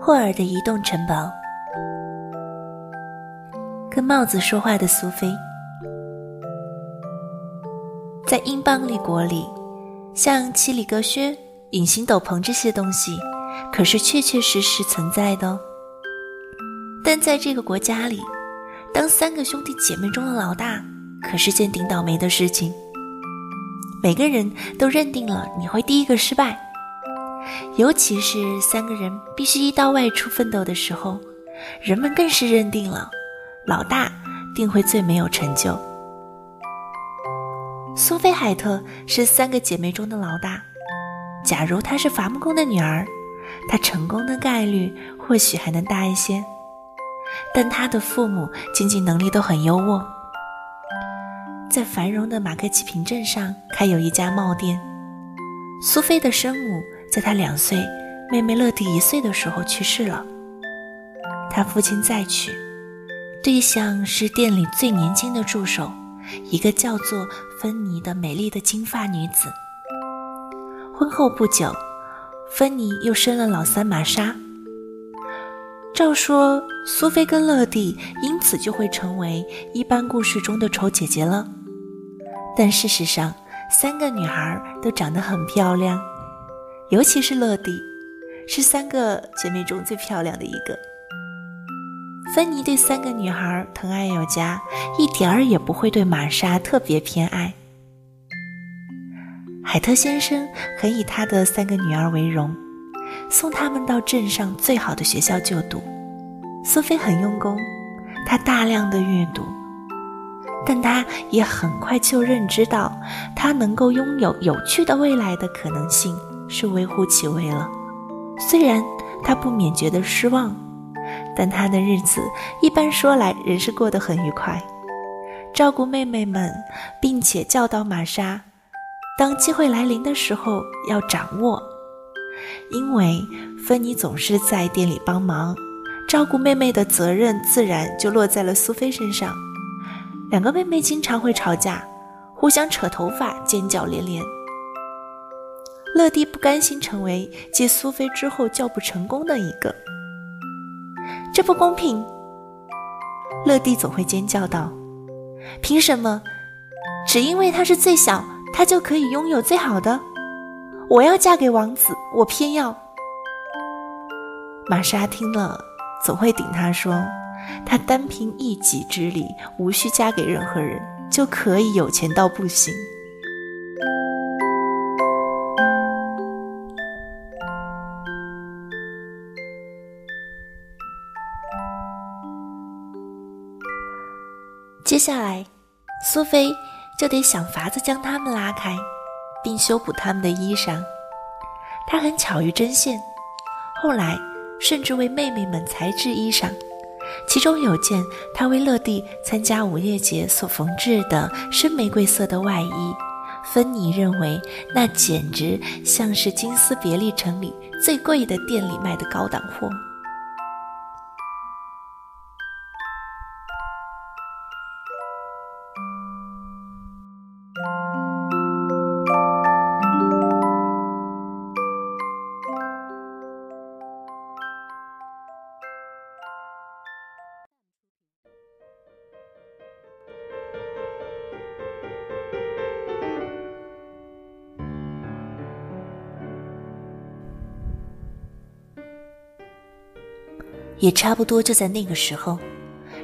霍尔的移动城堡，跟帽子说话的苏菲，在英邦利国里，像七里格靴、隐形斗篷这些东西，可是确确实实存在的哦。但在这个国家里，当三个兄弟姐妹中的老大，可是件顶倒霉的事情。每个人都认定了你会第一个失败。尤其是三个人必须一道外出奋斗的时候，人们更是认定了老大定会最没有成就。苏菲海特是三个姐妹中的老大，假如她是伐木工的女儿，她成功的概率或许还能大一些。但他的父母经济能力都很优渥，在繁荣的马克奇平镇上开有一家帽店。苏菲的生母。在他两岁，妹妹乐蒂一岁的时候去世了。他父亲再娶，对象是店里最年轻的助手，一个叫做芬妮的美丽的金发女子。婚后不久，芬妮又生了老三玛莎。照说，苏菲跟乐蒂因此就会成为一般故事中的丑姐姐了。但事实上，三个女孩都长得很漂亮。尤其是乐蒂，是三个姐妹中最漂亮的一个。芬妮对三个女孩疼爱有加，一点儿也不会对玛莎特别偏爱。海特先生很以他的三个女儿为荣，送他们到镇上最好的学校就读。苏菲很用功，她大量的阅读，但她也很快就认知到，她能够拥有有趣的未来的可能性。是微乎其微了。虽然她不免觉得失望，但她的日子一般说来仍是过得很愉快。照顾妹妹们，并且教导玛莎，当机会来临的时候要掌握。因为芬妮总是在店里帮忙，照顾妹妹的责任自然就落在了苏菲身上。两个妹妹经常会吵架，互相扯头发，尖叫连连。乐蒂不甘心成为继苏菲之后叫不成功的一个，这不公平！乐蒂总会尖叫道：“凭什么？只因为她是最小，她就可以拥有最好的？我要嫁给王子，我偏要！”玛莎听了，总会顶他说：“她单凭一己之力，无需嫁给任何人，就可以有钱到不行。”接下来，苏菲就得想法子将他们拉开，并修补他们的衣裳。她很巧于针线，后来甚至为妹妹们裁制衣裳。其中有件她为乐蒂参加午夜节所缝制的深玫瑰色的外衣，芬妮认为那简直像是金丝别利城里最贵的店里卖的高档货。也差不多就在那个时候，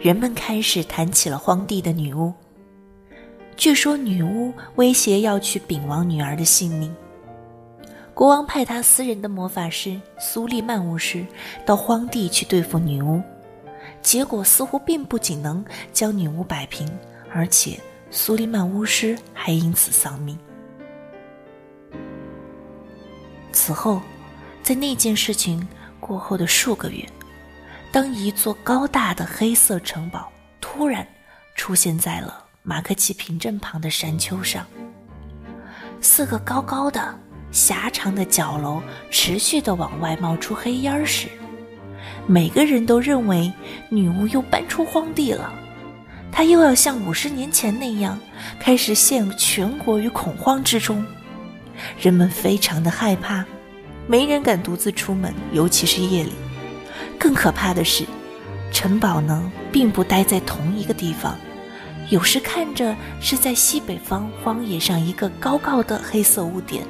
人们开始谈起了荒地的女巫。据说女巫威胁要去禀王女儿的性命，国王派他私人的魔法师苏利曼巫师到荒地去对付女巫，结果似乎并不仅能将女巫摆平，而且苏利曼巫师还因此丧命。此后，在那件事情过后的数个月。当一座高大的黑色城堡突然出现在了马克奇平镇旁的山丘上，四个高高的、狭长的角楼持续的往外冒出黑烟时，每个人都认为女巫又搬出荒地了，她又要像五十年前那样开始陷入全国于恐慌之中。人们非常的害怕，没人敢独自出门，尤其是夜里。更可怕的是，城堡呢并不待在同一个地方，有时看着是在西北方荒野上一个高高的黑色屋顶，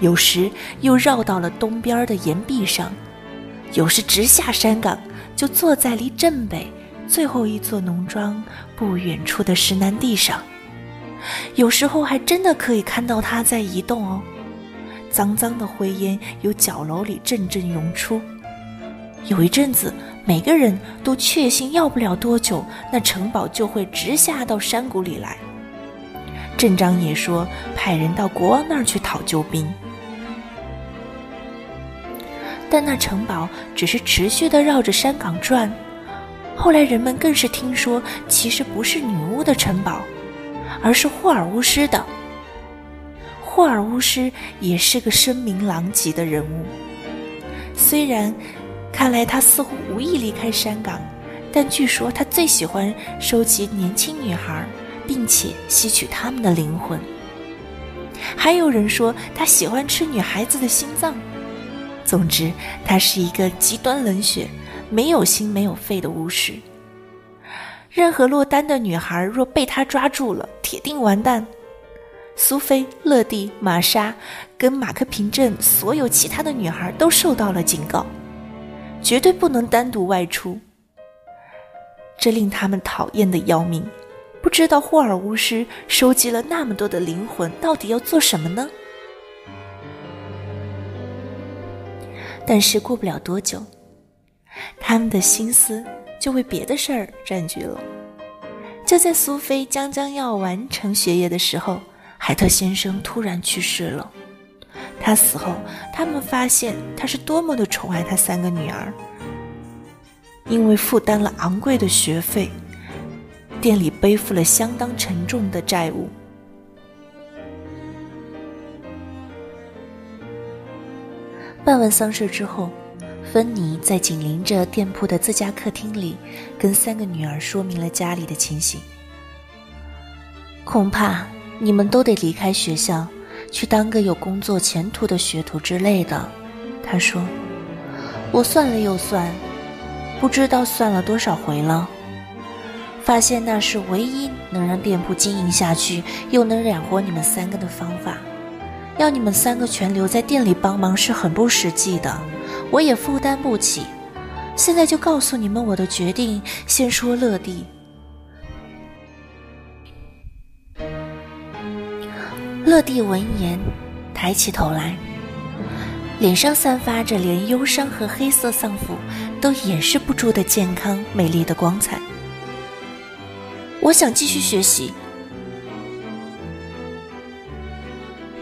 有时又绕到了东边的岩壁上，有时直下山岗，就坐在离镇北最后一座农庄不远处的石楠地上。有时候还真的可以看到它在移动哦，脏脏的灰烟由角楼里阵阵涌出。有一阵子，每个人都确信要不了多久，那城堡就会直下到山谷里来。镇长也说派人到国王那儿去讨救兵，但那城堡只是持续的绕着山岗转。后来人们更是听说，其实不是女巫的城堡，而是霍尔巫师的。霍尔巫师也是个声名狼藉的人物，虽然。看来他似乎无意离开山岗，但据说他最喜欢收集年轻女孩，并且吸取她们的灵魂。还有人说他喜欢吃女孩子的心脏。总之，他是一个极端冷血、没有心没有肺的巫师。任何落单的女孩若被他抓住了，铁定完蛋。苏菲、乐蒂、玛莎跟马克平镇所有其他的女孩都受到了警告。绝对不能单独外出，这令他们讨厌的要命。不知道霍尔巫师收集了那么多的灵魂，到底要做什么呢？但是过不了多久，他们的心思就为别的事儿占据了。就在苏菲将将要完成学业的时候，海特先生突然去世了。他死后，他们发现他是多么的宠爱他三个女儿。因为负担了昂贵的学费，店里背负了相当沉重的债务。办完丧事之后，芬妮在紧邻着店铺的自家客厅里，跟三个女儿说明了家里的情形。恐怕你们都得离开学校。去当个有工作前途的学徒之类的，他说：“我算了又算，不知道算了多少回了，发现那是唯一能让店铺经营下去，又能养活你们三个的方法。要你们三个全留在店里帮忙是很不实际的，我也负担不起。现在就告诉你们我的决定。先说乐蒂。”特地闻言，抬起头来，脸上散发着连忧伤和黑色丧服都掩饰不住的健康美丽的光彩。我想继续学习，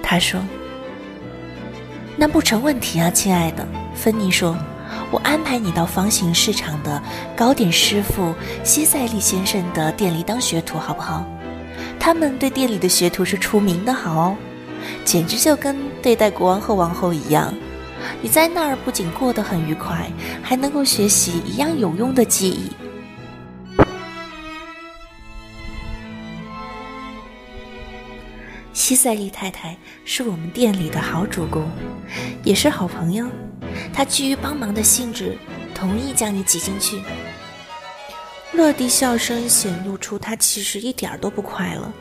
他说。那不成问题啊，亲爱的，芬妮说。我安排你到方形市场的糕点师傅西塞利先生的店里当学徒，好不好？他们对店里的学徒是出名的好哦，简直就跟对待国王和王后一样。你在那儿不仅过得很愉快，还能够学习一样有用的技艺。西塞利太太是我们店里的好主顾，也是好朋友。她基于帮忙的性质，同意将你挤进去。乐蒂笑声显露出他其实一点儿都不快乐。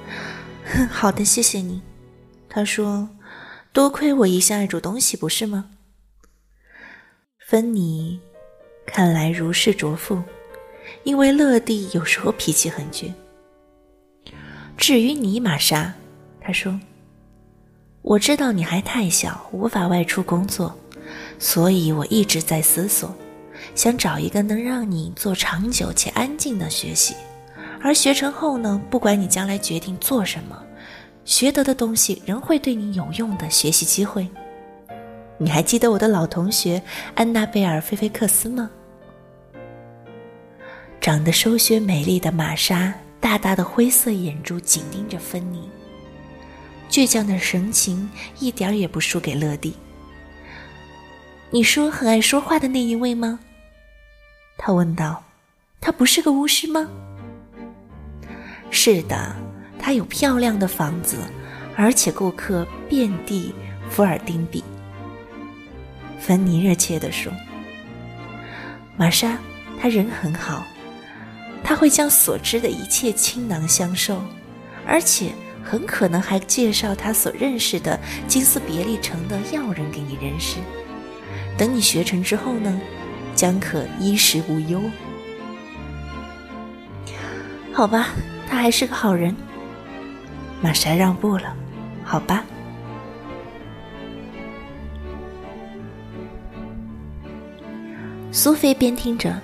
哼好的，谢谢你。他说：“多亏我一向爱煮东西，不是吗？”芬妮看来如释重负，因为乐蒂有时候脾气很倔。至于你，玛莎，他说：“我知道你还太小，无法外出工作，所以我一直在思索。”想找一个能让你做长久且安静的学习，而学成后呢，不管你将来决定做什么，学得的东西仍会对你有用的学习机会。你还记得我的老同学安娜贝尔·菲菲克斯吗？长得瘦削美丽的玛莎，大大的灰色眼珠紧盯着芬妮，倔强的神情一点也不输给乐蒂。你说很爱说话的那一位吗？他问道：“他不是个巫师吗？”“是的，他有漂亮的房子，而且顾客遍地福尔丁比。”芬妮热切地说。“玛莎，他人很好，他会将所知的一切倾囊相授，而且很可能还介绍他所认识的金斯别利城的要人给你认识。等你学成之后呢？”将可衣食无忧。好吧，他还是个好人。玛莎让步了，好吧。苏菲边听着，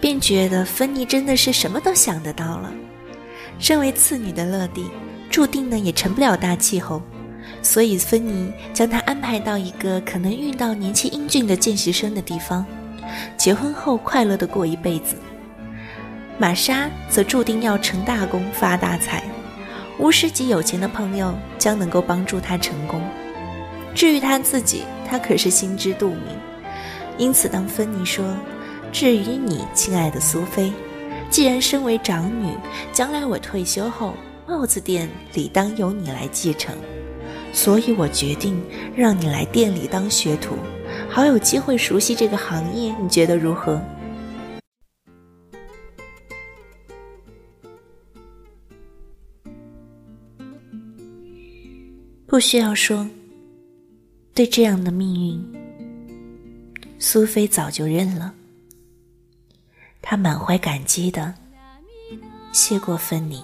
便觉得芬妮真的是什么都想得到了。身为次女的乐蒂，注定呢也成不了大气候，所以芬妮将她安排到一个可能遇到年轻英俊的见习生的地方。结婚后快乐的过一辈子，玛莎则注定要成大功发大财。巫师及有钱的朋友将能够帮助她成功。至于她自己，她可是心知肚明。因此，当芬妮说：“至于你，亲爱的苏菲，既然身为长女，将来我退休后，帽子店理当由你来继承，所以我决定让你来店里当学徒。”好有机会熟悉这个行业，你觉得如何？不需要说，对这样的命运，苏菲早就认了。她满怀感激的谢过芬妮。